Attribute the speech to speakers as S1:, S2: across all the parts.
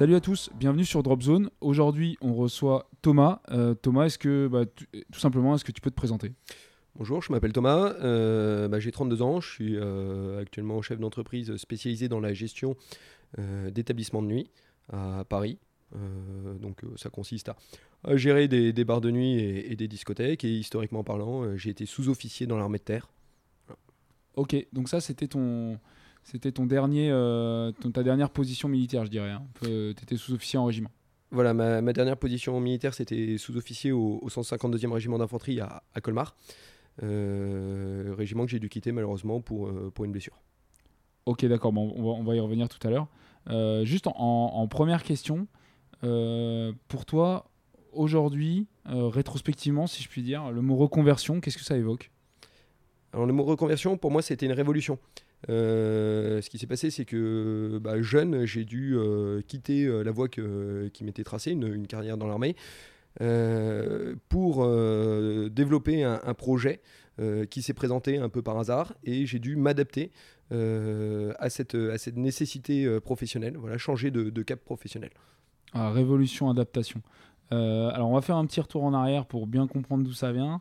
S1: Salut à tous, bienvenue sur Drop Zone. Aujourd'hui, on reçoit Thomas. Euh, Thomas, est-ce que, bah, tu- tout simplement, est-ce que tu peux te présenter?
S2: Bonjour, je m'appelle Thomas, euh, bah, j'ai 32 ans, je suis euh, actuellement chef d'entreprise spécialisé dans la gestion d'établissements de nuit à Paris. Donc ça consiste à, à gérer des, des bars de nuit et, et des discothèques. Et historiquement parlant, j'ai été sous-officier dans l'armée de terre.
S1: Ok, donc ça, c'était ton, c'était ton dernier, euh, ton- ta dernière position militaire, je dirais. Tu étais sous-officier en régiment.
S2: Voilà, ma, ma dernière position militaire, c'était sous-officier au, au 152e régiment d'infanterie à, à Colmar. Euh, régiment que j'ai dû quitter malheureusement pour, euh, pour une blessure.
S1: Ok, d'accord, bon, on, va, on va y revenir tout à l'heure. Euh, juste en, en première question, pour toi, aujourd'hui, rétrospectivement, si je puis dire, le mot reconversion, qu'est-ce que ça évoque?
S2: Alors le mot reconversion, pour moi, c'était une révolution. Euh, ce qui s'est passé, c'est que bah, jeune, j'ai dû euh, quitter euh, la voie qui m'était tracée, une, carrière dans l'armée, pour développer un, projet qui s'est présenté un peu par hasard, et j'ai dû m'adapter à, cette, nécessité professionnelle, voilà, changer de, cap professionnel.
S1: Ah, révolution, adaptation. Alors, on va faire un petit retour en arrière pour bien comprendre d'où ça vient.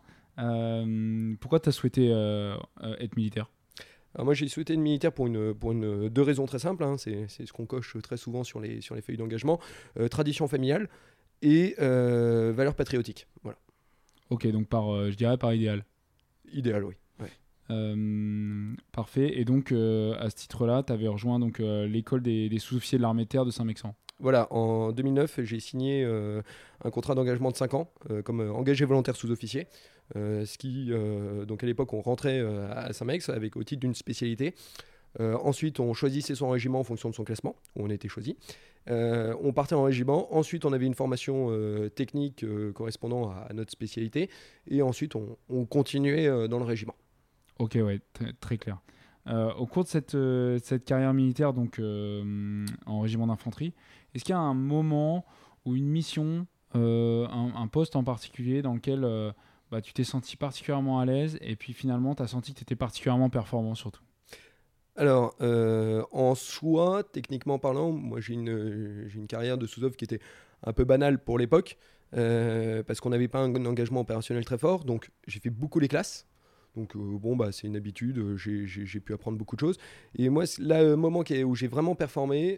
S1: Pourquoi tu as souhaité être militaire?
S2: Alors moi j'ai souhaité être militaire pour, une, pour une, deux raisons très simples, hein. c'est ce qu'on coche très souvent sur les, sur les feuilles d'engagement, Euh, tradition familiale et euh, valeurs patriotiques. Voilà,
S1: Ok, donc par, euh, je dirais par idéal.
S2: idéal oui. Ouais.
S1: Parfait. Et donc, à ce titre-là, tu avais rejoint donc, l'école des, des sous-officiers de l'armée de terre de Saint-Mexan.
S2: Voilà, en 2009 j'ai signé un contrat d'engagement de 5 ans comme engagé volontaire sous-officier, ce qui, euh, donc à l'époque on rentrait euh, à Saint-Mex avec au titre d'une spécialité. Euh, ensuite, on choisissait son régiment en fonction de son classement, où on était choisi. Euh, on partait en régiment. Ensuite, on avait une formation euh, technique euh, correspondant à, notre spécialité. Et ensuite, on, on continuait euh, dans le régiment.
S1: Ok, ouais, très- clair. Euh, au cours de cette, euh, cette carrière militaire, donc euh, en régiment d'infanterie, est-ce qu'il y a un moment ou une mission, euh, un, poste en particulier dans lequel euh, bah, tu t'es senti particulièrement à l'aise et puis finalement tu as senti que tu étais particulièrement performant surtout
S2: Alors, euh, en soi, techniquement parlant, moi j'ai une, une carrière de sous-off qui était un peu banale pour l'époque, euh, parce qu'on n'avait pas un, engagement opérationnel très fort. Donc, j'ai fait beaucoup les classes. Donc, euh, bon, bah, c'est une habitude, j'ai- pu apprendre beaucoup de choses. Et moi, le moment où j'ai vraiment performé,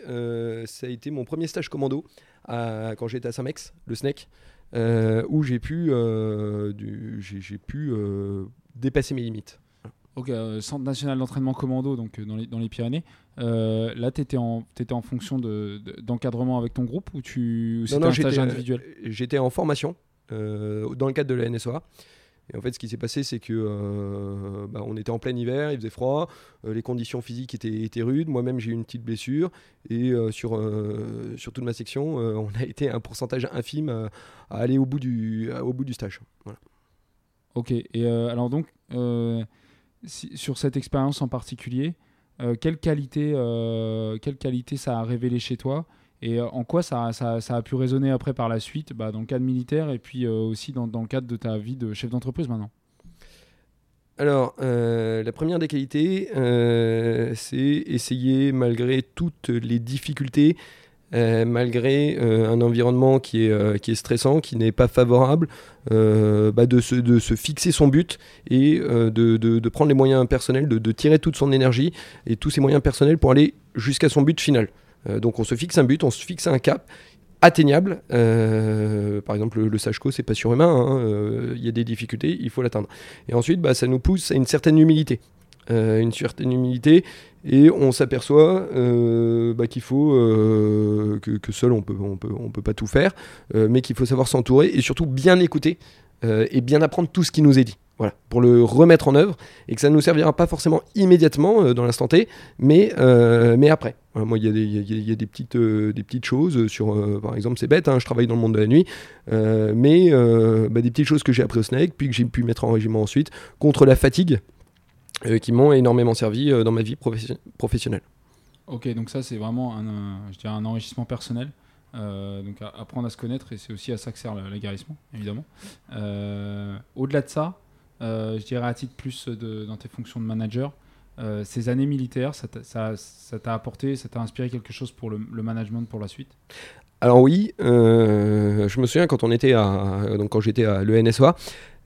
S2: ça a été mon premier stage commando quand j'étais à Saint-Mex, le SNEC, euh, où j'ai pu, euh, du- j'ai j'ai pu euh, dépasser mes limites.
S1: Ok, Centre national d'entraînement commando, donc dans les, dans les Pyrénées. Euh, là, tu étais en, fonction de- de- d'encadrement avec ton groupe ou, tu, ou c'était un stage
S2: j'étais,
S1: individuel?
S2: J'étais en formation euh, dans le cadre de la NSOA. Et en fait, ce qui s'est passé, c'est que euh, bah, on était en plein hiver, il faisait froid, euh, les conditions physiques étaient, étaient rudes. Moi-même, j'ai eu une petite blessure. Et euh, sur, sur toute ma section, on a été un pourcentage infime à, aller au bout du, au bout du stage.
S1: Ok, et alors donc, sur cette expérience en particulier, quelle, qualité, quelle qualité ça a révélé chez toi? Et euh, en quoi ça, a pu résonner après par la suite bah, dans le cadre militaire et puis euh, aussi dans, le cadre de ta vie de chef d'entreprise maintenant?
S2: Alors, euh, la première des qualités, c'est essayer, malgré toutes les difficultés, malgré un environnement qui est, stressant, qui n'est pas favorable, bah, de, se, fixer son but et de, prendre les moyens personnels, de tirer toute son énergie et tous ses moyens personnels pour aller jusqu'à son but final. Euh, donc on se fixe un but, on se fixe un cap, atteignable. par exemple, le, le c'est pas surhumain, hein, il y a des difficultés, il faut l'atteindre. Et ensuite, bah, ça nous pousse à une certaine humilité. une certaine humilité et on s'aperçoit bah, qu'il faut que, que, seul on peut on peut on peut pas tout faire mais qu'il faut savoir s'entourer et surtout bien écouter et bien apprendre tout ce qui nous est dit voilà, pour le remettre en œuvre et que ça ne nous servira pas forcément immédiatement euh, dans l'instant T, mais, euh, mais après. moi, il y, y, a des petites, euh, des petites choses sur, par exemple, c'est bête, hein, je travaille dans le monde de la nuit, mais bah, des petites choses que j'ai appris au Snake, puis que j'ai pu mettre en régiment ensuite, contre la fatigue, qui m'ont énormément servi dans ma vie professionnelle.
S1: Ok, donc ça, c'est vraiment un, je dirais un enrichissement personnel. donc apprendre à se connaître et c'est aussi à ça que sert l'aguerrissement évidemment. Au-delà de ça, je dirais à titre plus de, dans tes fonctions de manager, euh, ces années militaires, ça t'a apporté, ça t'a inspiré quelque chose pour le, management pour la suite?
S2: Alors oui, euh, je me souviens quand on était à, donc quand j'étais à l'ENSA,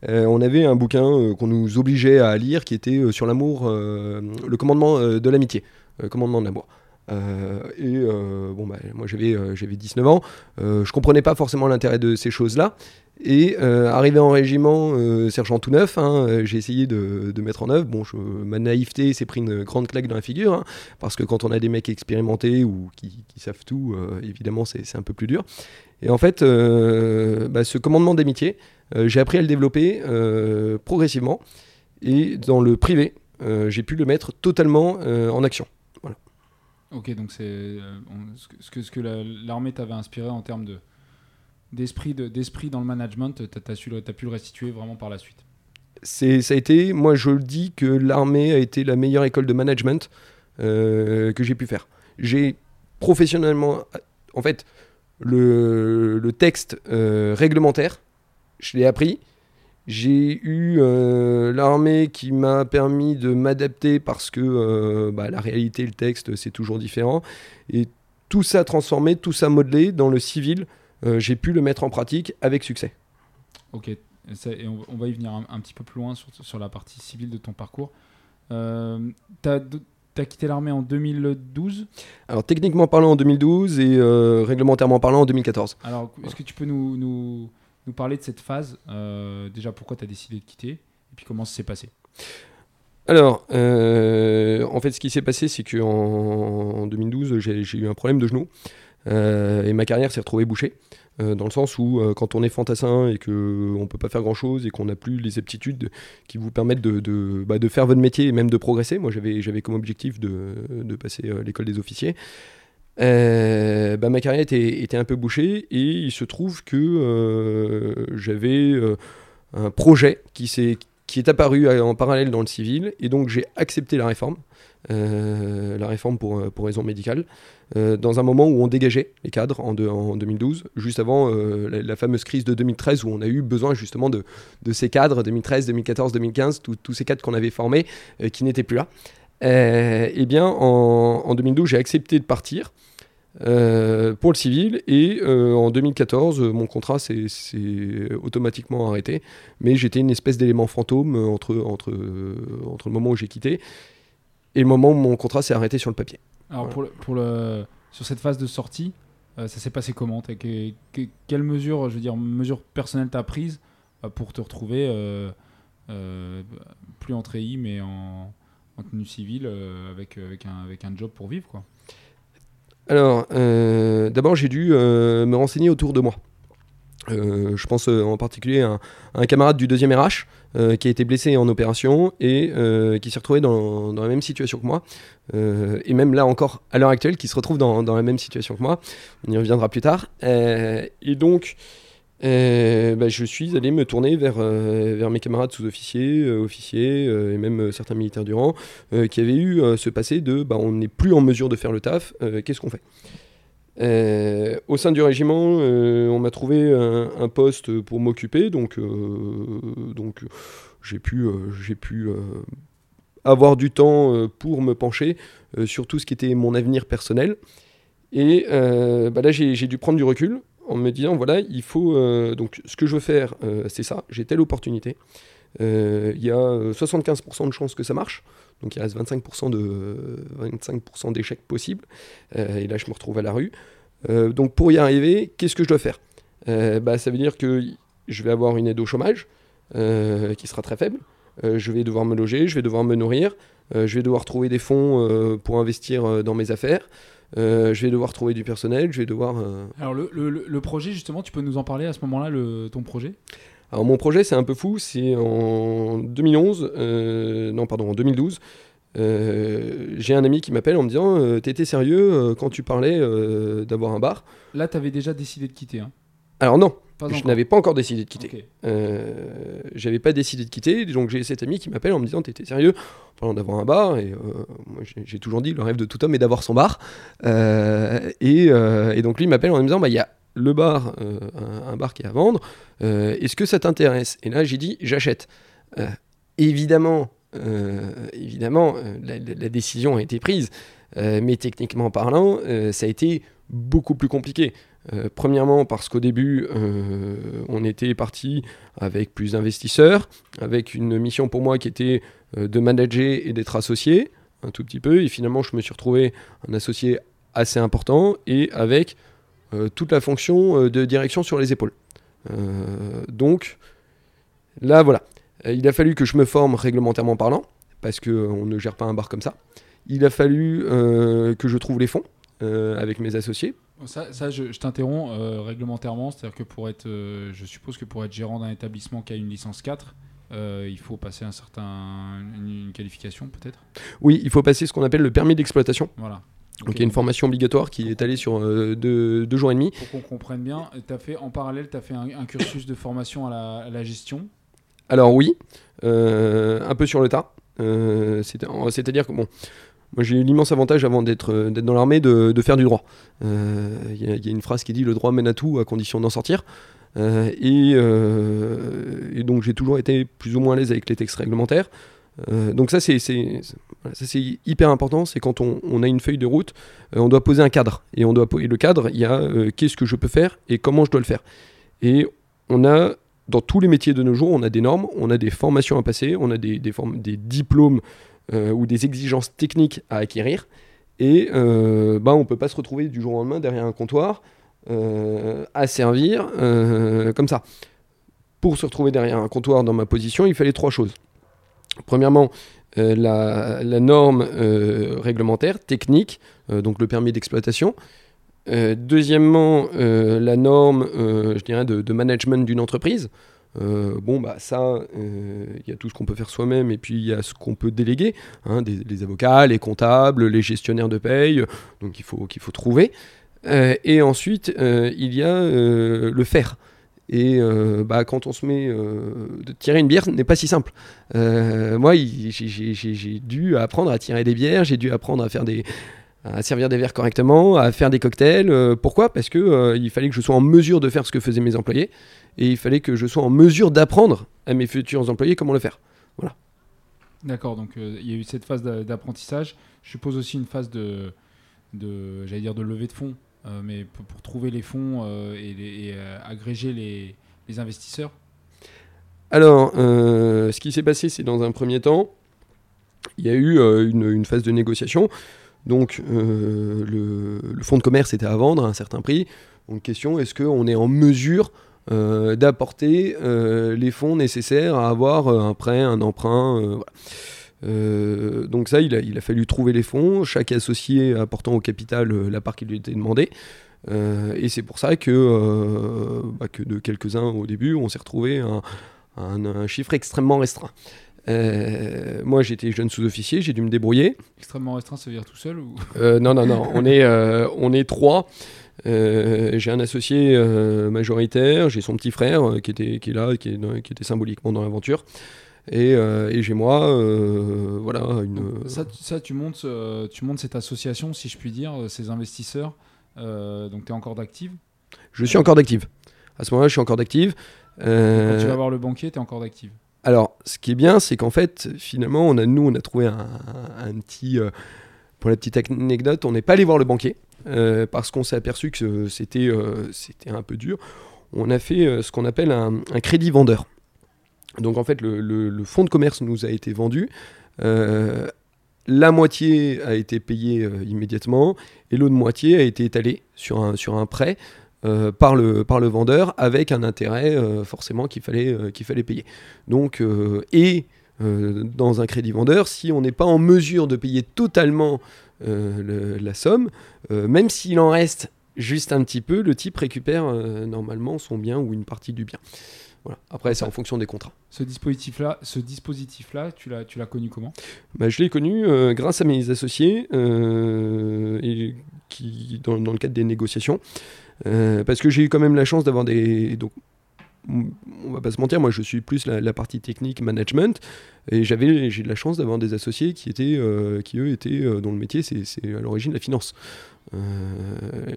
S2: on avait un bouquin qu'on nous obligeait à lire qui était sur l'amour, le commandement de l'amitié, commandement de l'amour. Et bon, bah, moi j'avais j'avais 19 ans, je comprenais pas forcément l'intérêt de ces choses-là, et euh, arrivé en régiment, euh, sergent tout neuf, hein, euh, j'ai essayé de, mettre en œuvre. Bon, ma naïveté s'est pris une grande claque dans la figure, hein, parce que quand on a des mecs expérimentés ou qui, savent tout, évidemment, c'est un peu plus dur. Et en fait, bah, ce commandement d'amitié, j'ai appris à le développer progressivement. Et dans le privé, j'ai pu le mettre totalement en action.
S1: Ok, donc c'est ce que, ce que l'armée t'avait inspiré en termes de d'esprit d'esprit dans le management, tu as, pu le restituer vraiment par la suite
S2: c'est ça a été, moi je le dis que l'armée a été la meilleure école de management euh, que j'ai pu faire. J'ai professionnellement, en fait, le, le texte euh, réglementaire, je l'ai appris. J'ai eu euh, l'armée qui m'a permis de m'adapter parce que bah, la réalité, le texte, c'est toujours différent. Et tout ça transformé, tout ça modelé dans le civil euh, j'ai pu le mettre en pratique avec succès.
S1: Ok, et on, va y venir un, petit peu plus loin sur, sur, la partie civile de ton parcours. Euh, tu as, quitté l'armée en 2012
S2: Alors techniquement parlant en 2012 et euh, réglementairement parlant en 2014.
S1: Alors est-ce que tu peux nous, nous, nous, parler de cette phase Déjà pourquoi tu as décidé de quitter et puis comment ça s'est passé
S2: alors, en fait, ce qui s'est passé, c'est qu'en en 2012, j'ai eu un problème de genou. Euh, et ma carrière s'est retrouvée bouchée. Euh, dans le sens où euh, quand on est fantassin et qu'on ne peut pas faire grand-chose et qu'on n'a plus les aptitudes qui vous permettent de, bah, faire votre métier et même de progresser, moi j'avais comme objectif de passer l'école des officiers, bah, ma carrière était, un peu bouchée et il se trouve que j'avais un projet qui, est, qui est apparu en parallèle dans le civil et donc j'ai accepté la réforme. Euh, la réforme pour, euh, pour raison médicale, euh, dans un moment où on dégageait les cadres en, en 2012, juste avant la, fameuse crise de 2013 où on a eu besoin justement de, de ces cadres, 2013, 2014, 2015, tous ces cadres qu'on avait formés qui n'étaient plus là. eh bien, en, en 2012, j'ai accepté de partir. Pour le civil et en 2014 mon contrat s'est automatiquement arrêté. Mais j'étais une espèce d'élément fantôme entre, entre, entre le moment où j'ai quitté et le moment où mon contrat s'est arrêté sur le papier.
S1: Alors pour, le, pour le, sur cette phase de sortie, euh, ça s'est passé comment? Que, Quelles mesures, je veux dire, mesures personnelles t'as prises euh, pour te retrouver euh, plus en treillis mais en, en tenue civile avec, avec, un, avec un job pour vivre quoi?
S2: Alors, d'abord j'ai dû me renseigner autour de moi. Euh, je pense euh, en particulier à un, camarade du deuxième RH euh, qui a été blessé en opération et qui s'est retrouvé dans, la même situation que moi. et même là encore, à l'heure actuelle, qui se retrouve dans, la même situation que moi. On y reviendra plus tard. et donc, bah, je suis allé me tourner vers, vers mes camarades sous-officiers, officiers et même certains militaires du rang qui avaient eu ce passé de bah, on n'est plus en mesure de faire le taf, qu'est-ce qu'on fait? Euh, au sein du régiment, euh, on m'a trouvé un, poste pour m'occuper, donc, euh, donc j'ai pu, j'ai pu avoir du temps pour me pencher sur tout ce qui était mon avenir personnel. Et bah là, j'ai dû prendre du recul en me disant voilà, il faut. donc, ce que je veux faire, c'est ça, j'ai telle opportunité. Il y a 75% de chances que ça marche. Donc il reste 25% de 25% d'échecs possibles. et là, je me retrouve à la rue. Euh, donc pour y arriver, qu'est-ce que je dois faire? Euh, bah, Ça veut dire que je vais avoir une aide au chômage euh, qui sera très faible. Euh, je vais devoir me loger, je vais devoir me nourrir, euh, je vais devoir trouver des fonds euh, pour investir euh, dans mes affaires, euh, je vais devoir trouver du personnel, je vais devoir... euh,
S1: Alors le, le- projet justement, tu peux nous en parler à ce moment-là, le, ton projet?
S2: Alors mon projet c'est un peu fou, c'est en 2011, euh, non pardon en 2012, euh, j'ai un ami qui m'appelle en me disant t'étais sérieux quand tu parlais d'avoir un bar?
S1: Là, tu avais déjà décidé de quitter. Hein?
S2: Alors non,
S1: Pas
S2: je n'avais pas encore décidé de quitter.
S1: Ok.
S2: Euh, j'avais pas décidé de quitter, donc j'ai cet ami qui m'appelle en me disant t'étais sérieux? En parlant d'avoir un bar et euh, moi j'ai toujours dit le rêve de tout homme est d'avoir son bar. Euh, et, euh, et donc lui m'appelle en me disant bah il y a le bar un, un bar qui est à vendre. Est-ce que ça t'intéresse? Et là j'ai dit j'achète. Évidemment évidemment la, décision a été prise. Mais techniquement parlant ça a été beaucoup plus compliqué euh, premièrement parce qu'au début, euh, on était parti avec plus d'investisseurs, avec une mission pour moi qui était euh, de manager et d'être associé, un tout petit peu, et finalement je me suis retrouvé un associé assez important et avec toute la fonction de direction sur les épaules. Donc là voilà, il a fallu que je me forme réglementairement parlant, parce qu'on ne gère pas un bar comme ça. Il a fallu que je trouve les fonds euh, avec mes associés
S1: Ça, ça, je, je t'interromps euh, réglementairement, c'est-à-dire que pour être, euh, je suppose que pour être gérant d'un établissement qui a une licence 4, euh, il faut passer un certain, une, une qualification peut-être?
S2: Oui, il faut passer ce qu'on appelle le permis d'exploitation.
S1: Voilà.
S2: Donc
S1: Ok.
S2: il y a une formation obligatoire qui est allée sur euh, deux, deux jours et demi.
S1: Pour qu'on comprenne bien, t'as fait en parallèle, tu as fait un, un cursus de formation à la, à la gestion?
S2: Alors oui, euh, un peu sur le tas. Euh, c'est- C'est-à-dire que bon, moi j'ai eu l'immense avantage avant d'être euh, dans l'armée de, faire du droit. Euh, Il y, a- une phrase qui dit le droit mène à tout à condition d'en sortir. Euh, et, donc j'ai toujours été plus ou moins à l'aise avec les textes réglementaires. Donc ça c'est hyper important, c'est quand on, a une feuille de route, on doit poser un cadre. Et, on doit, le cadre, il y a qu'est-ce que je peux faire et comment je dois le faire. Et on a dans tous les métiers de nos jours, on a des normes, on a des formations à passer, on a des, diplômes ou des exigences techniques à acquérir. Et euh, bah, on ne peut pas se retrouver du jour au lendemain derrière un comptoir euh, à servir euh, comme ça. Pour se retrouver derrière un comptoir dans ma position, il fallait trois choses. Premièrement, euh, la, norme euh, réglementaire, technique, euh, donc le permis d'exploitation. Euh, deuxièmement, euh, la norme, euh, de management d'une entreprise. Euh, bon, bah ça, euh, il y a tout ce qu'on peut faire soi-même et puis il y a ce qu'on peut déléguer, hein, des, les avocats, les comptables, les gestionnaires de paye, donc il faut qu'il faut trouver. Euh, et ensuite, il y a le faire. Et bah, quand on se met de tirer une bière, ce n'est pas si simple. Moi, j'ai dû apprendre à tirer des bières, j'ai dû apprendre à faire des à servir des verres correctement, à faire des cocktails. Euh, pourquoi? Parce que euh, il fallait que je sois en mesure de faire ce que faisaient mes employés, et il fallait que je sois en mesure d'apprendre à mes futurs employés comment le faire.
S1: D'accord, donc euh, il y a eu cette phase d'a- d'apprentissage. Je suppose aussi une phase de, de j'allais dire de levée de fonds, mais pour, pour trouver les fonds et, les- et, agréger les, les investisseurs?
S2: Alors, ce qui s'est passé, c'est dans un premier temps, il y a eu une, une phase de négociation. Donc, euh, le, fonds de commerce était à vendre à un certain prix. Donc, question est-ce qu'on est en mesure euh, d'apporter euh, les fonds nécessaires à avoir un prêt, un emprunt donc ça, il a, fallu trouver les fonds, chaque associé apportant au capital la part qui lui était demandée. Et c'est pour ça que, bah, que de quelques-uns au début, on s'est retrouvé un, un, un chiffre extrêmement restreint. Euh, moi, j'étais jeune sous-officier, j'ai dû me débrouiller.
S1: Extrêmement restreint, ça veut dire tout seul ou...
S2: Euh, non, non, non, on est, euh, on est trois. J'ai un associé majoritaire, j'ai son petit frère qui, était, qui est là, qui, est dans- qui était symboliquement dans l'aventure. Et, et j'ai moi, voilà, une.
S1: Ça, tu- ça, tu, montes, tu montes cette association, si je puis dire, ces investisseurs. donc tu es encore d'active?
S2: Je suis encore d'active. À ce moment-là, je suis encore d'active.
S1: Quand tu vas voir le banquier, tu es encore d'active?
S2: Alors, ce qui est bien, c'est qu'en fait, finalement, on a, nous, on a trouvé un, petit. euh, pour la petite anecdote, on n'est pas allé voir le banquier euh, parce qu'on s'est aperçu que c'était euh, c'était un peu dur. On a fait ce qu'on appelle un, crédit vendeur. Donc, en fait, le, fonds de commerce nous a été vendu. la moitié a été payée immédiatement et l'autre moitié a été étalée sur un prêt euh, par, le, par le vendeur avec un intérêt euh, forcément qu'il fallait, euh, qu'il fallait payer. Donc, et dans un crédit vendeur, si on n'est pas en mesure de payer totalement le- la somme, même s'il en reste juste un petit peu, le type récupère normalement son bien ou une partie du bien. Voilà. Après, c'est en fonction des contrats.
S1: Ce dispositif-là, ce dispositif-là, tu l'as, tu l'as connu comment?
S2: Bah, je l'ai connu euh, grâce à mes associés euh, et qui, dans, dans le cadre des négociations. Euh, parce que j'ai eu quand même la chance d'avoir des. Donc, on va pas se mentir, moi je suis plus la, partie technique, management, et j'avais, j'ai eu la chance d'avoir des associés qui étaient, euh, qui eux étaient euh, dont le métier, c'est, à l'origine la finance. Euh,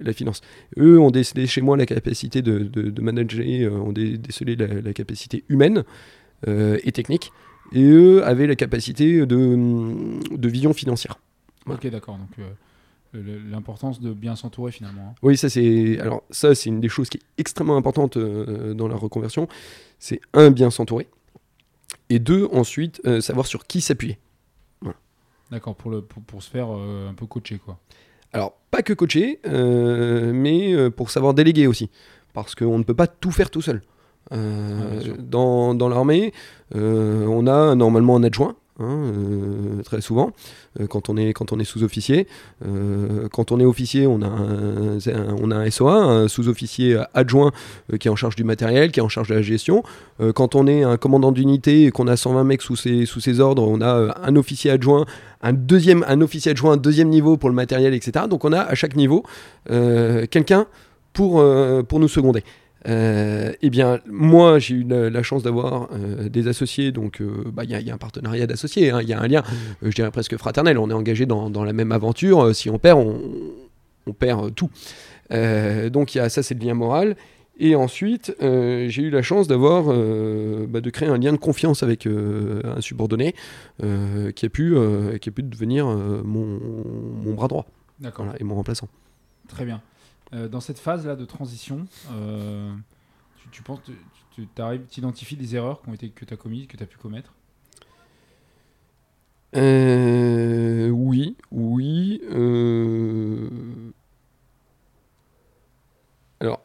S2: la finance. Eux ont décelé chez moi la capacité de, de, de manager, euh, ont dé- décelé la, capacité humaine et technique, et eux avaient la capacité de, de vision financière.
S1: Ok, d'accord. Donc l'importance de bien s'entourer finalement. hein.
S2: Oui, ça c'est alors ça c'est une des choses qui est extrêmement importante euh, dans la reconversion. C'est un bien s'entourer et deux ensuite euh, savoir sur qui s'appuyer.
S1: D'accord, pour, le, pour, pour se faire euh, un peu coacher quoi.
S2: Alors pas que coacher, euh, mais euh, pour savoir déléguer aussi, parce qu'on ne peut pas tout faire tout seul. Euh,
S1: Ah,
S2: dans dans l'armée, euh, on a normalement un adjoint. Hein, euh, très souvent, euh, quand on est quand on est sous-officier, Euh, quand on est officier, on a un, on a un SOA, un sous-officier adjoint qui est en charge du matériel, qui est en charge de la gestion. Quand on est un commandant d'unité et qu'on a 120 mecs sous ses, sous ses ordres, on a un officier adjoint, un deuxième, un officier adjoint, deuxième niveau pour le matériel, etc. Donc on a à chaque niveau quelqu'un pour, pour nous seconder. Euh, eh bien, moi, j'ai eu la, la chance d'avoir euh, des associés, donc euh, bah, il y, a- il y a un partenariat d'associés, hein, il y a un lien, euh, je dirais presque fraternel. On est engagé dans, dans la même aventure. si on perd, on, on perd tout. Donc, y a, ça, c'est le lien moral. Et ensuite, j'ai eu la chance d'avoir, bah, de créer un lien de confiance avec un subordonné qui, a pu, qui a pu devenir mon, mon bras droit voilà, et mon remplaçant.
S1: très bien. Euh, dans cette phase-là de transition, euh, tu, tu penses, tu tu identifies des erreurs que tu as commises, que tu as pu commettre?
S2: Euh, oui, oui. Alors,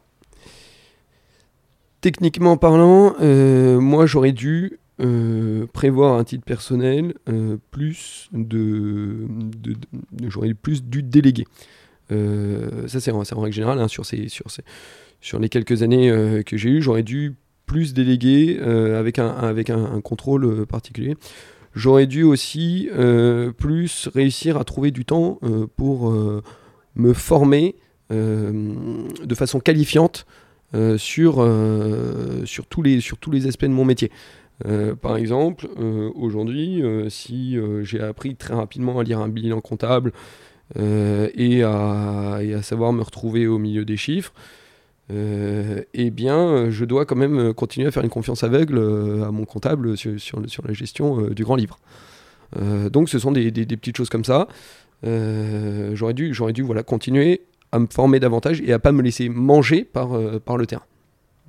S2: techniquement parlant, moi j'aurais dû prévoir un titre personnel plus de, de- de- j'aurais plus dû déléguer. Euh, ça c'est en, règle générale hein, sur les quelques années euh, que j'ai eues, j'aurais dû plus déléguer euh, avec un, contrôle particulier. J'aurais dû aussi plus réussir à trouver du temps pour me former de façon qualifiante sur, tous les, aspects de mon métier. Par exemple, aujourd'hui, si j'ai appris très rapidement à lire un bilan comptable et, à, et à savoir me retrouver au milieu des chiffres, euh, eh bien, euh, je dois quand même euh, continuer à faire une confiance aveugle euh, à mon comptable sur, la gestion euh, du grand livre. Euh, donc, ce sont des, petites choses comme ça. Euh, j'aurais dû, j'aurais dû voilà, continuer à me former davantage et à pas me laisser manger par, euh, le terrain.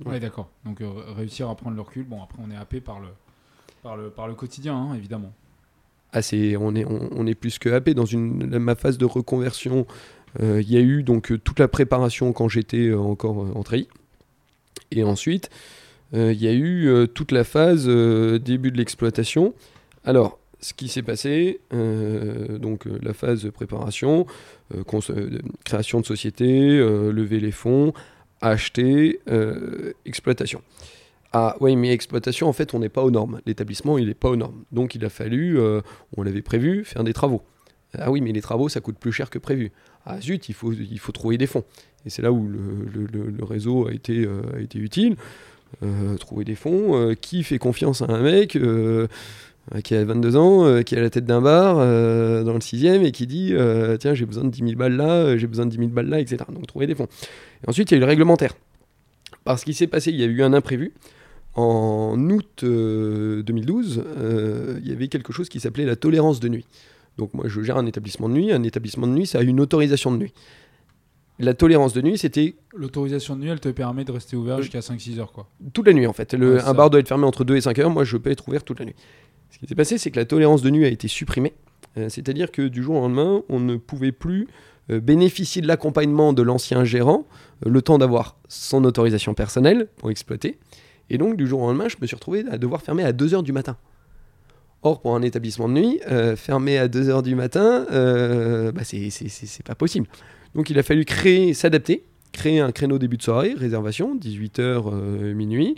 S2: Ouais.
S1: Ouais, d'accord. Donc euh, réussir à prendre le recul. Bon, après, on est happé par le quotidien, hein, évidemment.
S2: C'est- on, est, plus que happé. Dans ma phase de reconversion, euh, il y a eu donc euh, toute la préparation quand j'étais euh, encore en. Et ensuite, il y a eu toute la phase début de l'exploitation. Alors, ce qui s'est passé, donc la phase préparation, création de société, lever les fonds, acheter, exploitation. Ah oui, mais exploitation, en fait, on n'est pas aux normes. L'établissement, il n'est pas aux normes. Donc, il a fallu, euh, on l'avait prévu, faire des travaux. Ah oui, mais les travaux, ça coûte plus cher que prévu. Ah zut, il faut, il faut trouver des fonds. Et c'est là où le, réseau a été, euh, utile. Euh, trouver des fonds. qui fait confiance à un mec qui a 22 ans, qui a la tête d'un bar dans le 6ème et qui dit Tiens, j'ai besoin de 10 000 balles là, j'ai besoin de 10 000 balles là, etc. Donc, trouver des fonds. Ensuite, il y a eu le réglementaire. Parce qu'il s'est passé, il y a eu un imprévu. En août euh, 2012, euh, il y avait quelque chose qui s'appelait la tolérance de nuit. Donc moi, je gère un établissement de nuit. Un établissement de nuit, ça a une autorisation de nuit. La tolérance de nuit, c'était
S1: L'autorisation de nuit, elle te permet de rester ouvert jusqu'à 5-6 heures, quoi.
S2: toute la nuit en fait. Le-
S1: Ouais, c'est
S2: un
S1: ça.
S2: bar doit être fermé entre 2 et 5 heures. Moi, je peux être ouvert toute la nuit. Ce qui s'est passé, c'est que la tolérance de nuit a été supprimée C'est-à-dire que du jour au lendemain, on ne pouvait plus bénéficier de l'accompagnement de l'ancien gérant le temps d'avoir son autorisation personnelle pour exploiter. Et donc, du jour au lendemain, je me suis retrouvé à devoir fermer à 2h du matin. Or, pour un établissement de nuit, fermer à 2h du matin, bah, c'est pas possible. Donc, il a fallu créer, s'adapter, créer un créneau début de soirée, réservation, 18h, minuit,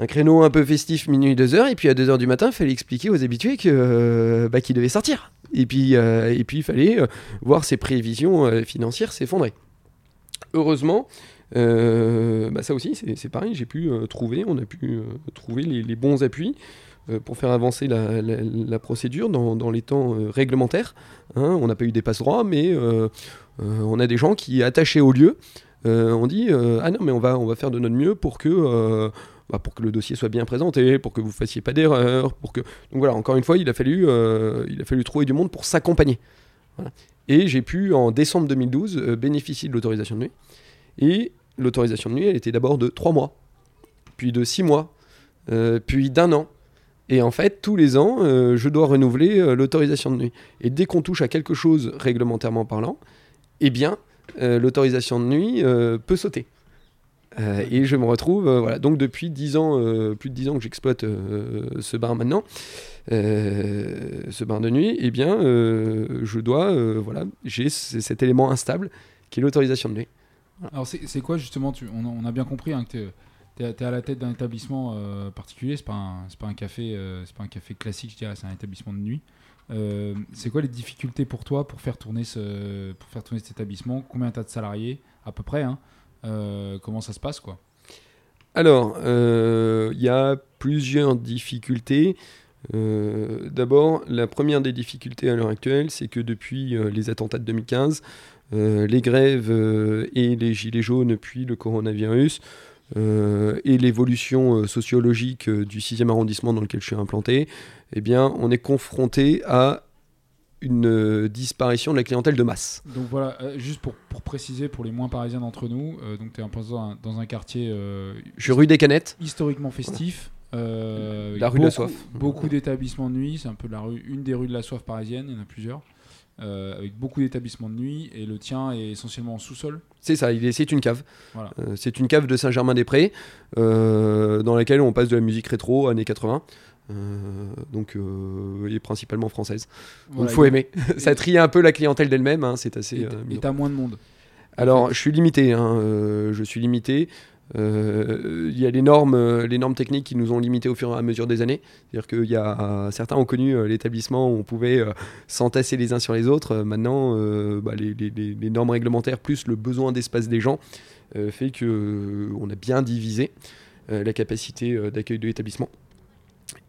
S2: un créneau un peu festif, minuit, 2h, et puis à 2h du matin, il fallait expliquer aux habitués euh, bah, qu'ils devaient sortir. Et puis, euh, et puis il fallait euh, voir ses prévisions financières s'effondrer. Heureusement, bah, ça aussi, c'est, pareil, j'ai pu trouver, on a pu trouver les, bons appuis pour faire avancer la, procédure dans, les temps réglementaires. Hein. on n'a pas eu des passe-droits, mais on a des gens qui, attachés au lieu, ont dit Ah non, mais on va, on va faire de notre mieux pour que bah, pour que le dossier soit bien présenté, pour que vous fassiez pas d'erreur, que donc voilà encore une fois il a fallu euh, il a fallu trouver du monde pour s'accompagner. Et j'ai pu en décembre 2012 euh, bénéficier de l'autorisation de nuit. Et l'autorisation de nuit elle était d'abord de 3 mois, puis de 6 mois, euh, puis d'un an. Et en fait, tous les ans, je dois renouveler l'autorisation de nuit. Et dès qu'on touche à quelque chose réglementairement parlant, eh bien, l'autorisation de nuit peut sauter. Euh, et je me retrouve, euh, voilà, donc depuis 10 ans, euh, plus de 10 ans que j'exploite ce bar maintenant, ce bar de nuit, eh bien, je dois, voilà, j'ai cet élément instable qui est l'autorisation de nuit.
S1: Alors, c'est quoi justement tu, on, a bien compris hein, que tu es, à la tête d'un établissement particulier, c'est pas, pas, un café, c'est pas un café classique, je dirais, c'est un établissement de nuit. c'est quoi les difficultés pour toi pour faire tourner, ce, pour faire tourner cet établissement? Combien tu as de salariés À peu près, hein? Euh, comment ça se passe quoi?
S2: Alors, euh, il y a plusieurs difficultés. Euh, d'abord, la première des difficultés à l'heure actuelle, c'est que depuis les attentats de 2015, les grèves et les gilets jaunes, puis le coronavirus, et l'évolution sociologique du 6e arrondissement dans lequel je suis implanté, eh bien, on est confronté à une euh, disparition de la clientèle de masse.
S1: Donc voilà, euh, juste pour, pour, préciser pour les moins parisiens d'entre nous, euh, donc tu es dans un, dans un quartier.
S2: Je suis rue des Canettes.
S1: Historiquement festif.
S2: la rue de la Soif.
S1: Beaucoup d'établissements de nuit, c'est un peu la rue, une des rues de la Soif parisienne, il y en a plusieurs. Avec beaucoup d'établissements de nuit et le tien est essentiellement en sous-sol.
S2: C'est ça, c'est une cave. Voilà. c'est une cave de Saint-Germain-des-Prés dans laquelle on passe de la musique rétro années 80. Euh, donc, euh, est principalement française. Donc, il faut aimer. ça trie un peu la clientèle d'elle-même. Hein, c'est assez.
S1: Et euh, t'as moins de monde.
S2: Alors, je suis limité. Hein, je suis limité. Il y a les normes, les normes techniques qui nous ont limités au fur et à mesure des années. C'est-à-dire y a certains ont connu l'établissement où on pouvait s'entasser les uns sur les autres. Maintenant, bah, les, normes réglementaires plus le besoin d'espace des gens fait que on a bien divisé la capacité d'accueil de l'établissement.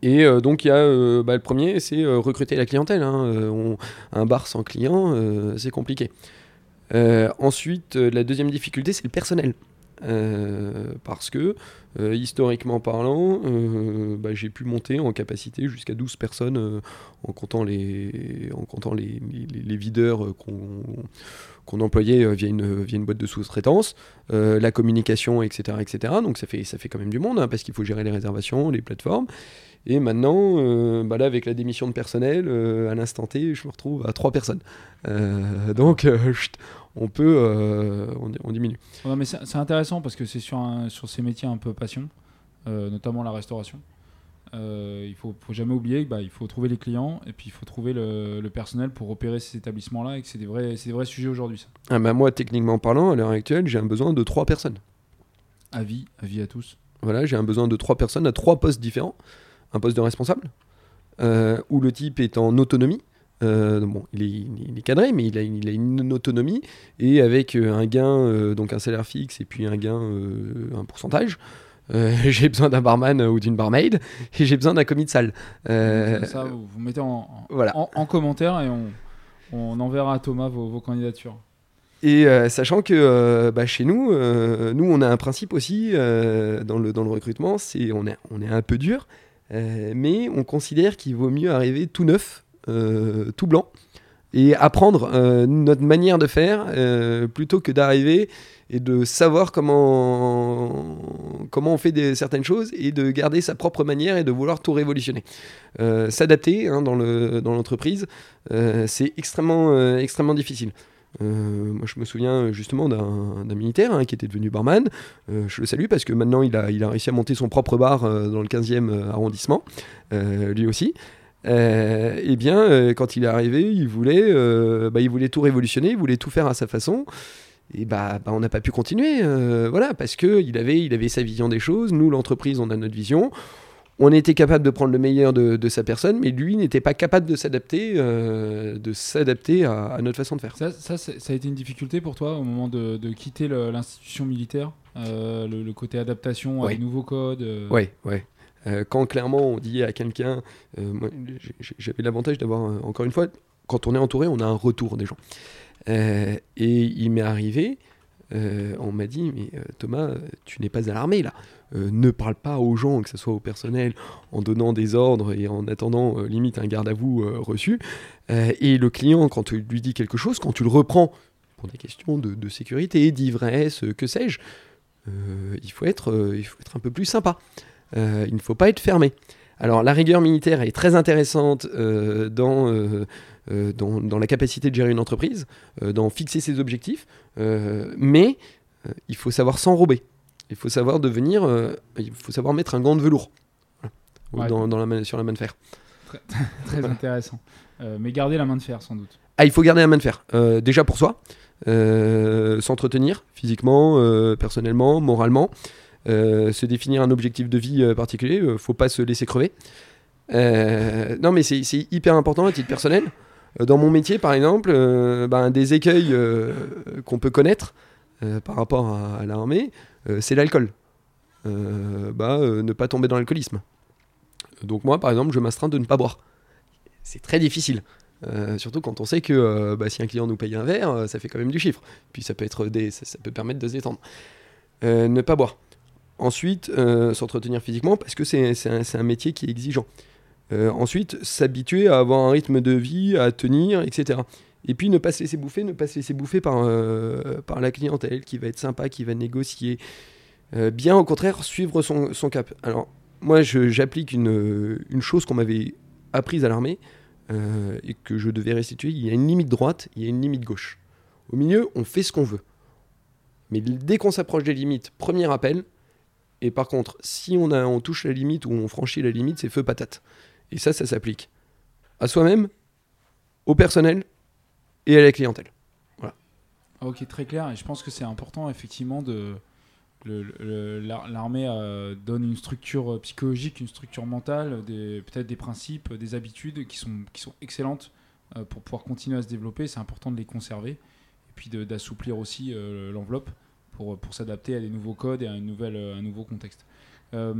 S2: Et euh, donc, il y a euh, bah, le premier, c'est euh, recruter la clientèle. Hein. un bar sans client, c'est compliqué. ensuite, la deuxième difficulté, c'est le personnel. Parce que, historiquement parlant, bah, j'ai pu monter en capacité jusqu'à 12 personnes en comptant les, en comptant les, videurs qu'on employait via une, via une boîte de sous-traitance, la communication, etc., etc. Donc ça fait, ça fait quand même du monde, hein, parce qu'il faut gérer les réservations, les plateformes. Et maintenant, euh, bah là, avec la démission de personnel, euh, à l'instant T, je me retrouve à trois personnes. Euh, donc, on peut, on, diminue.
S1: mais c'est intéressant parce que c'est sur, sur ces métiers un peu passion, notamment la restauration. il ne faut, faut, jamais oublier qu'il bah, faut trouver les clients et puis il faut trouver le, personnel pour opérer ces établissements-là et que c'est des vrais, des vrais sujets aujourd'hui.
S2: Ah bah moi, techniquement parlant, à l'heure actuelle, j'ai un besoin de trois personnes.
S1: Avis, avis à tous.
S2: Voilà, j'ai un besoin de trois personnes à trois postes différents un poste de responsable, euh, où le type est en autonomie. Euh, bon, il est, cadré, mais il a, il a, une autonomie et avec euh, un gain, donc un salaire fixe et puis un gain, un pourcentage. j'ai besoin d'un barman ou d'une barmaid et j'ai besoin d'un commis de salle.
S1: ça, vous, vous mettez en, voilà. en, commentaire et on, on, enverra à Thomas vos, candidatures.
S2: Et sachant que bah, chez nous, nous, on a un principe aussi dans, le, dans le recrutement, c'est on est, on est un peu dur, euh, mais on considère qu'il vaut mieux arriver tout neuf, euh, tout blanc, et apprendre euh, notre manière de faire euh, plutôt que d'arriver et de savoir comment, comment on fait certaines choses et de garder sa propre manière et de vouloir tout révolutionner. Euh, S'adapter hein, dans l'entreprise, dans c'est extrêmement, extrêmement difficile. moi, je me souviens justement d'un militaire hein, qui était devenu barman. je le salue parce que maintenant, il a, il a réussi à monter son propre bar dans le 15e arrondissement, lui aussi euh, eh bien, euh, quand il est arrivé, il voulait, euh, bah, il voulait tout révolutionner, il voulait tout faire à sa façon. Et bah, bah on n'a pas pu continuer, euh, voilà, parce que il avait, il avait sa vision des choses. Nous, l'entreprise, on a notre vision. On était capable de prendre le meilleur de, de sa personne, mais lui n'était pas capable de s'adapter, de s'adapter à, à, notre façon de faire.
S1: Ça, ça, ça, a été une difficulté pour toi au moment de, de quitter l'institution militaire, le, le, côté adaptation ouais. à nouveaux codes.
S2: Oui, ouais. Euh, quand clairement on dit à quelqu'un, euh, j'avais l'avantage d'avoir, euh, encore une fois, quand on est entouré, on a un retour des gens. et il m'est arrivé, on m'a dit, mais Thomas, tu n'es pas à l'armée là. ne parle pas aux gens, que ce soit au personnel, en donnant des ordres et en attendant limite un garde à vous reçu. et le client, quand tu lui dis quelque chose, quand tu le reprends pour des questions de, de sécurité, d'ivresse, que sais-je, il, faut être, il faut être un peu plus sympa. Euh, il ne faut pas être fermé. Alors la rigueur militaire est très intéressante euh, euh, dans, dans, la capacité de gérer une entreprise, dans fixer ses objectifs, mais il faut savoir s'enrober. Il faut savoir devenir, il faut savoir mettre un gant de velours dans, la sur la main de fer.
S1: Très, intéressant. mais garder la main de fer sans doute.
S2: Ah, il faut garder la main de fer. déjà pour soi, s'entretenir physiquement, personnellement, moralement. Euh, se définir un objectif de vie euh, particulier, euh, faut pas se laisser crever. non, mais c'est hyper important à titre personnel. Dans mon métier, par exemple, ben, des écueils qu'on peut connaître par rapport à, l'armée, c'est l'alcool. bah, ne pas tomber dans l'alcoolisme. Donc moi, par exemple, je m'astreins de ne pas boire. C'est très difficile. surtout quand on sait que bah, si un client nous paye un verre, ça fait quand même du chiffre. Puis ça peut, être ça, peut permettre de se détendre. ne pas boire. Ensuite, euh, s'entretenir physiquement parce que c'est un, métier qui est exigeant. Euh, ensuite, s'habituer à avoir un rythme de vie, à tenir, etc. Et puis ne pas se laisser bouffer, ne pas se laisser bouffer par, euh, par la clientèle qui va être sympa, qui va négocier. bien au contraire, suivre son, son cap. Alors, moi, j'applique une, une, chose qu'on m'avait apprise à l'armée et que je devais restituer. Il y a une limite droite, il y a une limite gauche. Au milieu, on fait ce qu'on veut. Mais dès qu'on s'approche des limites, premier appel, et par contre, si on, a, on touche la limite ou on franchit la limite, c'est feu patate. Et ça, ça s'applique à soi-même, au personnel et à la clientèle. Voilà.
S1: Ah, ok, très clair. Et je pense que c'est important, effectivement, de. L'armée euh, donne une structure psychologique, une structure mentale, peut-être des principes, des habitudes qui sont, qui sont excellentes euh, pour pouvoir continuer à se développer. C'est important de les conserver et puis d'assouplir aussi euh, l'enveloppe pour, s'adapter à des nouveaux codes et à nouvelle, un nouveau contexte. Euh,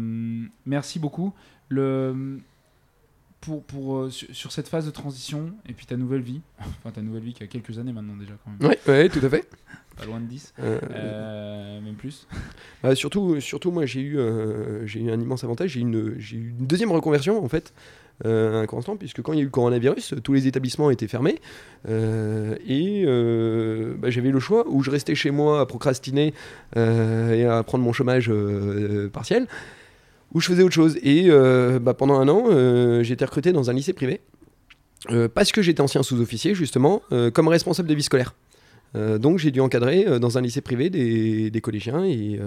S1: merci beaucoup. Pour, pour, euh, sur, cette phase de transition et puis ta nouvelle vie, enfin ta nouvelle vie qui a quelques années maintenant déjà quand même.
S2: Oui, ouais, tout à fait.
S1: Pas loin de 10, euh, même plus.
S2: Bah, surtout, surtout, moi j'ai eu, j'ai eu un immense avantage, j'ai eu, une, une deuxième reconversion en fait euh, constant, puisque quand il y a eu le coronavirus, tous les établissements étaient fermés. Euh, et euh, bah, j'avais le choix où je restais chez moi à procrastiner euh, et à prendre mon chômage partiel, ou je faisais autre chose. Et bah, pendant un an, j'ai été recruté dans un lycée privé. parce que j'étais ancien sous-officier, justement, comme responsable de vie scolaire. donc j'ai dû encadrer dans un lycée privé des, des collégiens et,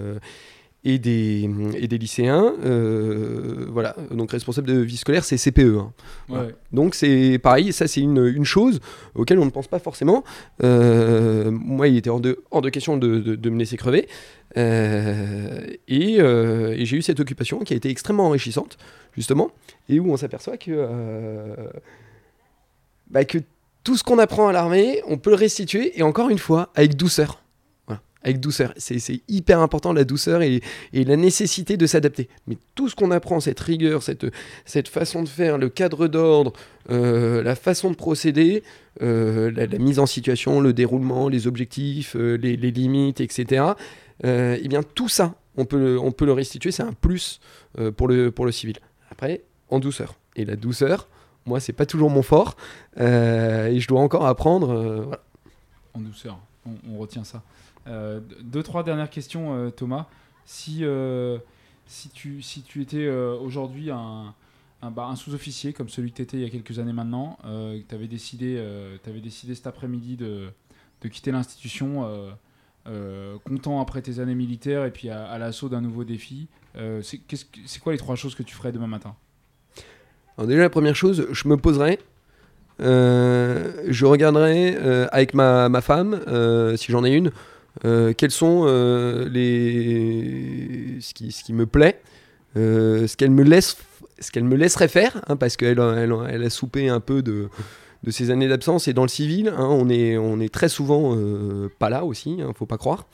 S2: et des, et des lycéens. Euh, voilà, donc responsable de vie scolaire, c'est CPE. Hein. Donc c'est pareil, ça c'est une, une, chose auquel on ne pense pas forcément. Euh, moi, il était hors de, hors de question de, de, me laisser crever. Euh, et, et j'ai eu cette occupation qui a été extrêmement enrichissante, justement, et où on s'aperçoit que, bah, que tout ce qu'on apprend à l'armée, on peut le restituer, et encore une fois, avec douceur avec douceur. C'est hyper important la douceur et, la nécessité de s'adapter. Mais tout ce qu'on apprend, cette rigueur, cette, façon de faire, le cadre d'ordre, euh, la façon de procéder, euh, la, mise en situation, le déroulement, les objectifs, euh, les, limites, etc. eh bien tout ça, on peut, le restituer, c'est un plus pour, le, pour le civil. Après, en douceur. Et la douceur, moi, c'est pas toujours mon fort. et je dois encore apprendre.
S1: En douceur, on, retient ça. Deux, trois dernières questions, Thomas. Si, si, tu, si tu étais aujourd'hui un, bah, un sous-officier comme celui que tu étais il y a quelques années maintenant, euh, tu avais décidé, avais décidé cet après-midi de, de, quitter l'institution, content après tes années militaires et puis à, l'assaut d'un nouveau défi. c'est quoi les trois choses que tu ferais demain matin?
S2: Alors déjà la première chose, je me poserai, euh, je regarderai euh, avec ma, ma femme, euh, si j'en ai une, quels sont les ce qui, ce qui me plaît, ce qu'elle me laisse, ce qu'elle me laisserait faire, hein, parce qu'elle elle, elle, a soupé un peu de, de ces années d'absence et dans le civil, hein, on est on est très souvent pas là aussi, hein, faut pas croire.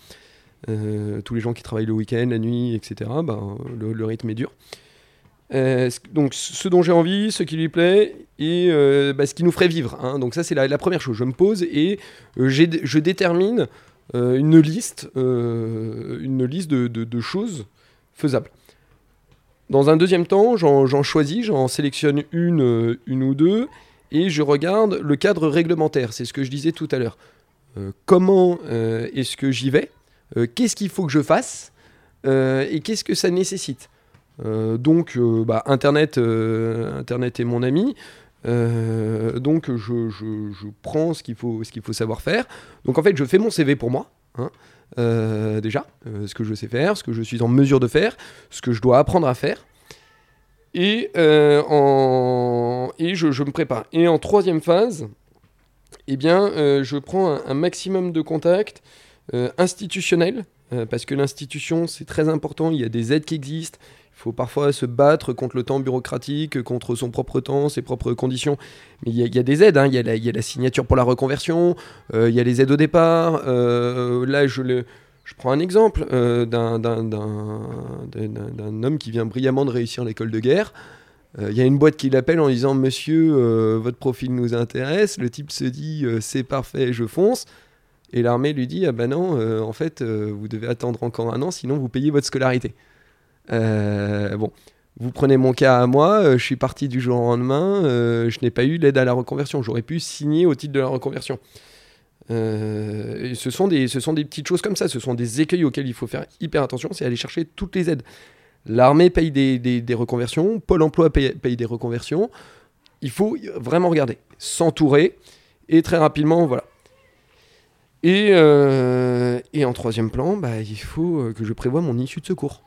S2: tous les gens qui travaillent le week-end, la nuit, etc. Ben, le, rythme est dur. Euh, donc ce dont j'ai envie, ce qui lui plaît et euh, bah, ce qui nous ferait vivre. Hein. Donc ça c'est la, première chose. Je me pose et euh, je détermine une liste, une liste de, choses faisables. Dans un deuxième temps, j'en choisis, j'en sélectionne une, une ou deux et je regarde le cadre réglementaire. C'est ce que je disais tout à l'heure. comment est-ce que j'y vais? Qu'est-ce qu'il faut que je fasse? Et qu'est-ce que ça nécessite? Euh, donc, euh, bah, Internet, euh, Internet est mon ami. Donc, je, prends ce qu'il faut, ce faut savoir faire. Donc, en fait, je fais mon CV pour moi. Hein. déjà, ce que je sais faire, ce que je suis en mesure de faire, ce que je dois apprendre à faire. Et, en... et je, me prépare. Et en troisième phase, eh bien, je prends un, maximum de contacts institutionnels, parce que l'institution, c'est très important, il y a des aides qui existent, faut parfois se battre contre le temps bureaucratique, contre son propre temps, ses propres conditions. Mais il y, a des aides, hein. il, y a la, signature pour la reconversion, euh, il y a les aides au départ. Euh, là, je, prends un exemple euh, d'un homme qui vient brillamment de réussir l'école de guerre. Il y a une boîte qui l'appelle en disant Monsieur, votre profil nous intéresse. Le type se dit C'est parfait, je fonce. Et l'armée lui dit Ah ben non, en fait, vous devez attendre encore un an, sinon vous payez votre scolarité. Euh, bon, vous prenez mon cas à moi, euh, je suis parti du jour au lendemain, euh, je n'ai pas eu l'aide à la reconversion. J'aurais pu signer au titre de la reconversion. ce, sont des, ce sont des petites choses comme ça, ce sont des écueils auxquels il faut faire hyper attention, c'est aller chercher toutes les aides. L'armée paye des, des, reconversions, Pôle emploi paye, des reconversions. Il faut vraiment regarder, s'entourer, et très rapidement, voilà. Et, et en troisième plan, bah, il faut que je prévoie mon issue de secours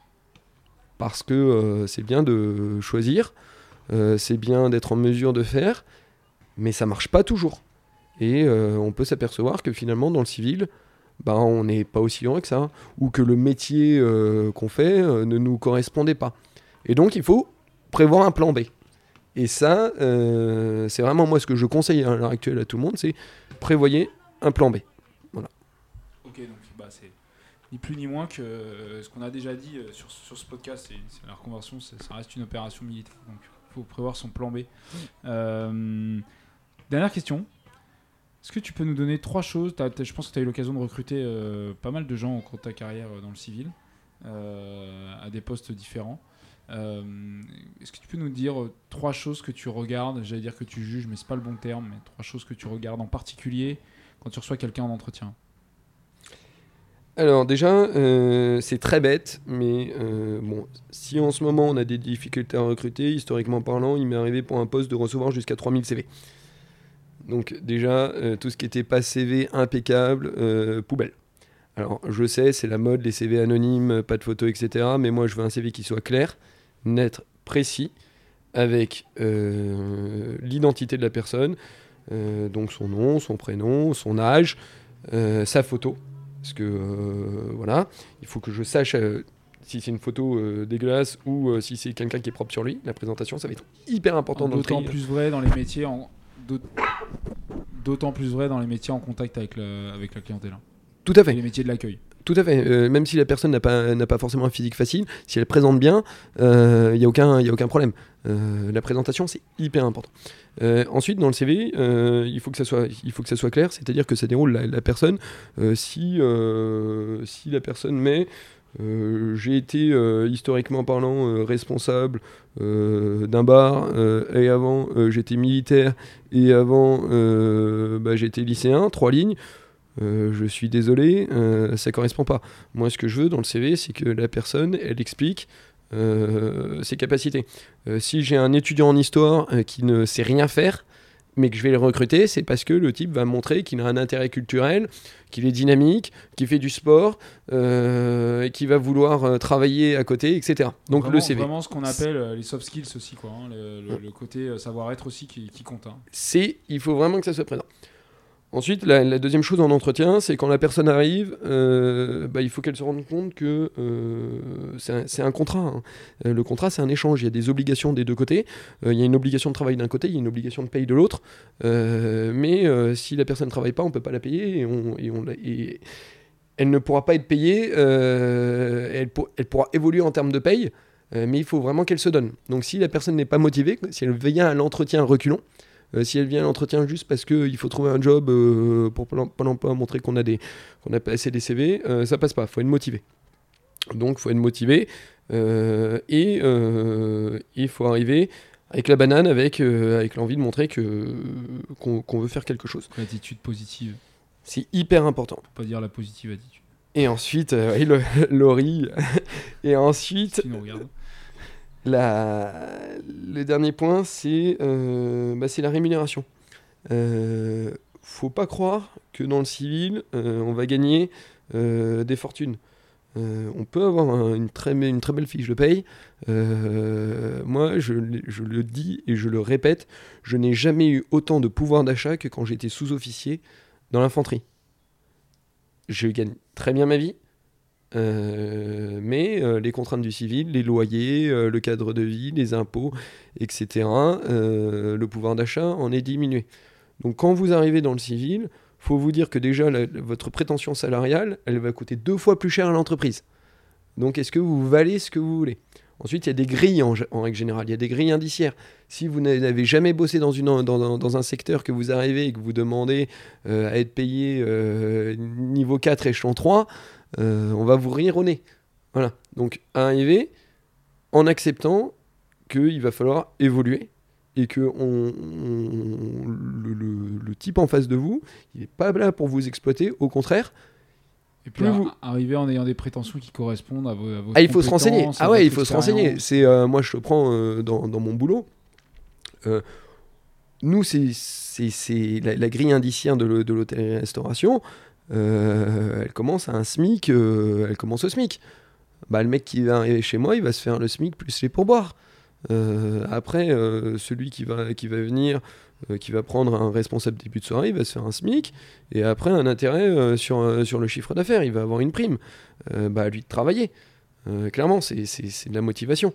S2: parce que euh, c'est bien de choisir, euh, c'est bien d'être en mesure de faire, mais ça marche pas toujours. Et euh, on peut s'apercevoir que finalement, dans le civil, bah, on n'est pas aussi loin que ça, ou que le métier qu'on fait ne nous correspondait pas. Et donc, il faut prévoir un plan B. Et ça, c'est vraiment moi ce que je conseille à l'heure actuelle à tout le monde, c'est prévoyez un plan B. Voilà.
S1: Ok, donc bah, c'est ni plus ni moins que euh, ce qu'on a déjà dit euh, sur, sur ce podcast. La reconversion, ça reste une opération militaire. Donc il faut prévoir son plan B. Euh, dernière question. Est-ce que tu peux nous donner trois choses? Je pense que tu as eu l'occasion de recruter pas mal de gens au cours de ta carrière dans le civil, à des postes différents. Est-ce que tu peux nous dire trois choses que tu regardes? J'allais dire que tu juges, mais c'est pas le bon terme. Mais trois choses que tu regardes en particulier quand tu reçois quelqu'un en entretien
S2: alors déjà, euh, c'est très bête, mais euh, bon, si en ce moment on a des difficultés à recruter, historiquement parlant, il m'est arrivé pour un poste de recevoir jusqu'à 3000 CV. Donc déjà, euh, tout ce qui était pas CV impeccable, poubelle. Alors je sais, c'est la mode, les CV anonymes, pas de photos, etc. Mais moi je veux un CV qui soit clair, net, précis, avec l'identité de la personne, donc son nom, son prénom, son âge, sa photo parce que euh, voilà, il faut que je sache euh, si c'est une photo euh, dégueulasse ou si c'est quelqu'un qui est propre sur lui. La présentation, ça va être hyper important.
S1: D'autant plus vrai dans les métiers en d'autant plus vrai dans les métiers en contact avec, avec la clientèle.
S2: Tout à fait.
S1: les métiers de l'accueil.
S2: Tout à fait. même si la personne n'a pas, pas forcément un physique facile, si elle présente bien, il n'y a, aucun, a aucun problème. la présentation, c'est hyper important. Euh, ensuite, dans le CV, euh, il, faut que ça soit, il faut que ça soit clair, c'est-à-dire que ça déroule la, personne. Euh, si, si la personne met Euh, j'ai été euh, historiquement parlant euh, responsable d'un bar et avant j'étais militaire et avant bah, j'étais lycéen, trois lignes. Je suis désolé, ça correspond pas. Moi, ce que je veux dans le CV, c'est que la personne, elle explique ses capacités. si j'ai un étudiant en histoire qui ne sait rien faire, mais que je vais le recruter, c'est parce que le type va montrer qu'il a un intérêt culturel, qu'il est dynamique, qu'il fait du sport, euh, et qu'il va vouloir euh, travailler à côté, etc. Donc
S1: vraiment,
S2: le CV.
S1: Vraiment ce qu'on appelle euh, les soft skills aussi, quoi, hein, le, côté savoir-être aussi qui, compte. Hein.
S2: C'est, il faut vraiment que ça soit présent. Ensuite, la, deuxième chose en entretien, c'est quand la personne arrive, euh, bah, il faut qu'elle se rende compte que euh, c'est un, contrat. Hein. Euh, le contrat, c'est un échange. Il y a des obligations des deux côtés. il y a une obligation de travail d'un côté, il y a une obligation de paye de l'autre. mais si la personne ne travaille pas, on ne peut pas la payer et, elle ne pourra pas être payée. Elle, pourra évoluer en termes de paye, mais il faut vraiment qu'elle se donne. Donc si la personne n'est pas motivée, si elle vient à l'entretien reculons, si elle vient à l'entretien juste parce qu'il faut trouver un job euh, pour pendant pas montrer qu'on a, des, qu'on a passé des CV, euh, ça passe pas. Il faut être motivé. Donc, il faut être motivé. et il faut arriver avec la banane, avec, avec l'envie de montrer que, qu'on, veut faire quelque chose.
S1: L'attitude positive.
S2: C'est hyper important.
S1: Faut pas dire la positive attitude.
S2: Et ensuite, euh, Laurie. et ensuite.
S1: regarde.
S2: La... Le dernier point, c'est euh, bah, la rémunération. Euh, faut pas croire que dans le civil, euh, on va gagner euh, des fortunes. on peut avoir une, très, une très belle fiche paye. moi, je, je, le dis et je le répète, je n'ai jamais eu autant de pouvoir d'achat que quand j'étais sous-officier dans l'infanterie. Je gagne très bien ma vie, euh, mais euh, les contraintes du civil, les loyers, euh, le cadre de vie, les impôts, etc., le pouvoir d'achat en est diminué. Donc quand vous arrivez dans le civil, faut vous dire que déjà votre prétention salariale, elle va coûter deux fois plus cher à l'entreprise. Donc est-ce que vous valez ce que vous voulez? Ensuite, il y a des grilles en, règle générale, il y a des grilles indiciaires. Si vous n'avez jamais bossé dans, dans, un secteur que vous arrivez et que vous demandez à être payé niveau 4, échelon 3, euh, on va vous rire au nez. Voilà. Donc, arriver en acceptant qu'il va falloir évoluer et que on, le, type en face de vous, il n'est pas là pour vous exploiter, au contraire.
S1: Et puis arriver en ayant des prétentions qui correspondent à vos, à
S2: Ah, il faut se renseigner. Ah ouais, il faut se renseigner. C'est euh, moi je le prends euh, dans, mon boulot. nous, c'est la, la, grille indiciaire de l'hôtellerie-restauration. Euh, elle commence à un SMIC, euh, elle commence au SMIC. Bah, le mec qui va arriver chez moi, il va se faire le SMIC plus les pourboires. Euh, après, celui qui va, qui va venir, qui va prendre un responsable début de soirée, il va se faire un SMIC, et après un intérêt sur, sur le chiffre d'affaires, il va avoir une prime. bah, à lui de travailler. clairement, c'est de la motivation.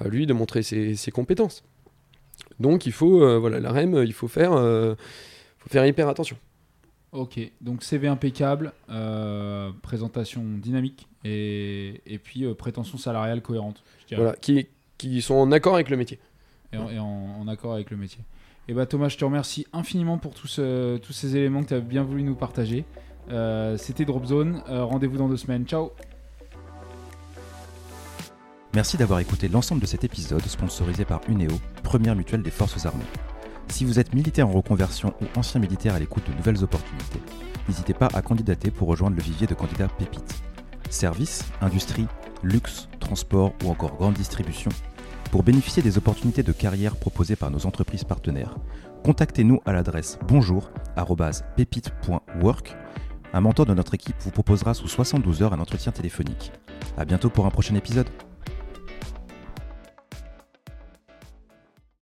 S2: À lui de montrer ses, compétences. Donc il faut, voilà, la REM, il faut faire, faut faire hyper attention.
S1: Ok, donc CV impeccable, euh, présentation dynamique et, puis euh, prétention salariale cohérente.
S2: Voilà, qui, qui sont en accord avec le métier.
S1: Et, en, accord avec le métier. Et bah Thomas, je te remercie infiniment pour tous, tous ces éléments que tu as bien voulu nous partager. Euh, c'était Dropzone, rendez-vous dans deux semaines, ciao
S3: Merci d'avoir écouté l'ensemble de cet épisode sponsorisé par Uneo, première mutuelle des forces armées. Si vous êtes militaire en reconversion ou ancien militaire à l'écoute de nouvelles opportunités, n'hésitez pas à candidater pour rejoindre le vivier de candidats pépites. Services, industrie, luxe, transport ou encore grande distribution. Pour bénéficier des opportunités de carrière proposées par nos entreprises partenaires, contactez-nous à l'adresse bonjour@pépite.work. Un mentor de notre équipe vous proposera sous 72 heures un entretien téléphonique. A bientôt pour un prochain épisode.